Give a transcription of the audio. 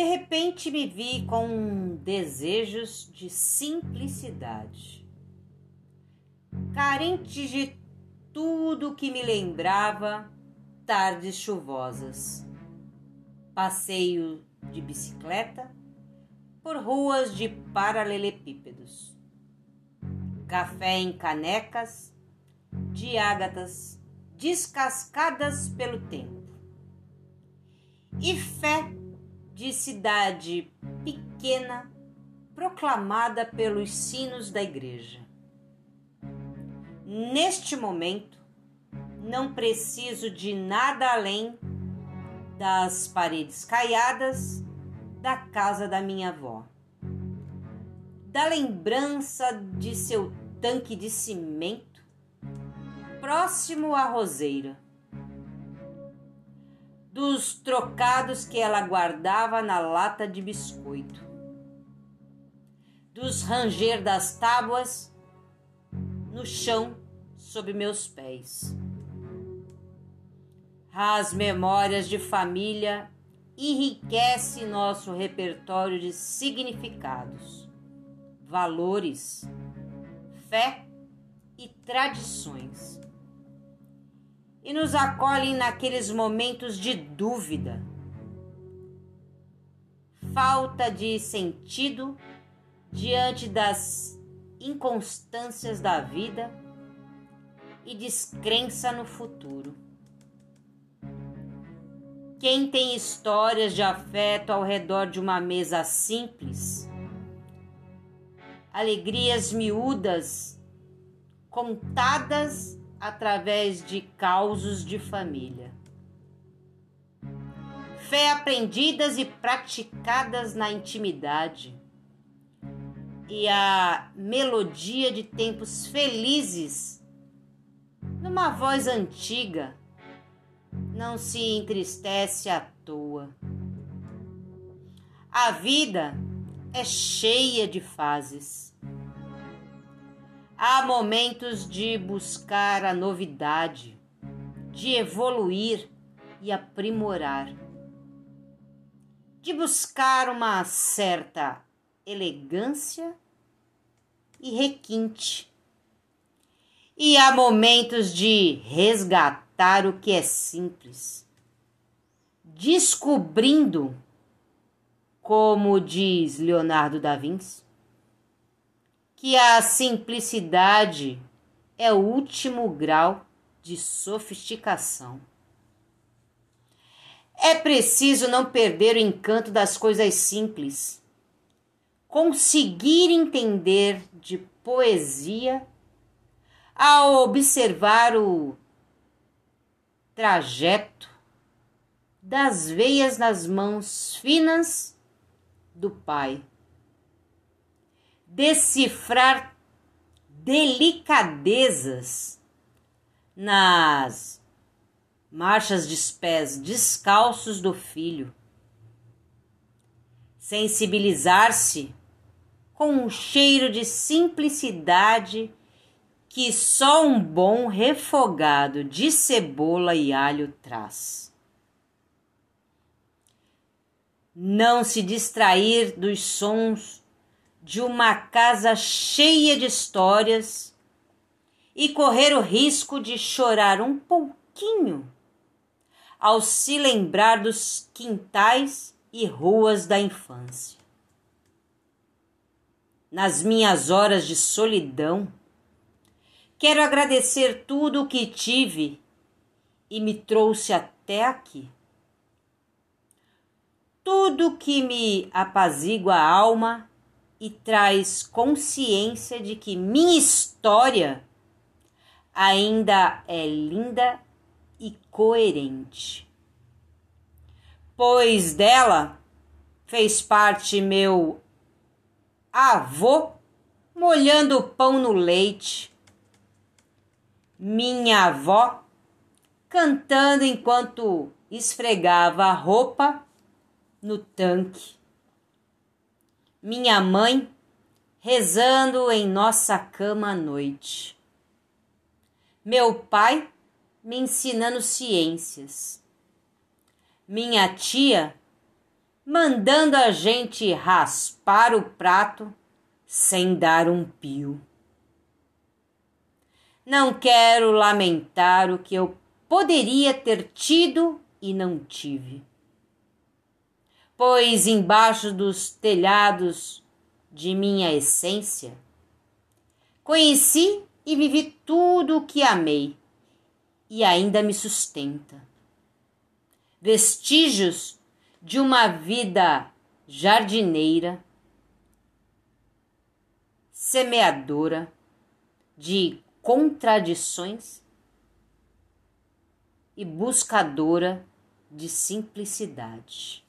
De repente me vi com desejos de simplicidade, carente de tudo que me lembrava tardes chuvosas, passeio de bicicleta por ruas de paralelepípedos, café em canecas de ágatas descascadas pelo tempo. E fé de cidade pequena proclamada pelos sinos da igreja. Neste momento, não preciso de nada além das paredes caiadas da casa da minha avó, da lembrança de seu tanque de cimento próximo à roseira dos trocados que ela guardava na lata de biscoito, dos ranger das tábuas no chão sob meus pés. As memórias de família enriquecem nosso repertório de significados, valores, fé e tradições e nos acolhem naqueles momentos de dúvida, falta de sentido diante das inconstâncias da vida e descrença no futuro. Quem tem histórias de afeto ao redor de uma mesa simples, alegrias miúdas contadas através de causos de família. Fé aprendidas e praticadas na intimidade. E a melodia de tempos felizes, numa voz antiga, não se entristece à toa. A vida é cheia de fases Há momentos de buscar a novidade, de evoluir e aprimorar, de buscar uma certa elegância e requinte. E há momentos de resgatar o que é simples, descobrindo, como diz Leonardo da Vinci, que a simplicidade é o último grau de sofisticação. É preciso não perder o encanto das coisas simples, conseguir entender de poesia ao observar o trajeto das veias nas mãos finas do Pai decifrar delicadezas nas marchas de pés descalços do filho, sensibilizar-se com um cheiro de simplicidade que só um bom refogado de cebola e alho traz. Não se distrair dos sons de uma casa cheia de histórias e correr o risco de chorar um pouquinho ao se lembrar dos quintais e ruas da infância. Nas minhas horas de solidão, quero agradecer tudo o que tive e me trouxe até aqui. Tudo que me apazigua a alma e traz consciência de que minha história ainda é linda e coerente. Pois dela fez parte meu avô molhando pão no leite, minha avó cantando enquanto esfregava a roupa no tanque minha mãe rezando em nossa cama à noite. Meu pai me ensinando ciências. Minha tia mandando a gente raspar o prato sem dar um pio. Não quero lamentar o que eu poderia ter tido e não tive. Pois embaixo dos telhados de minha essência, conheci e vivi tudo o que amei e ainda me sustenta. Vestígios de uma vida jardineira, semeadora de contradições e buscadora de simplicidade.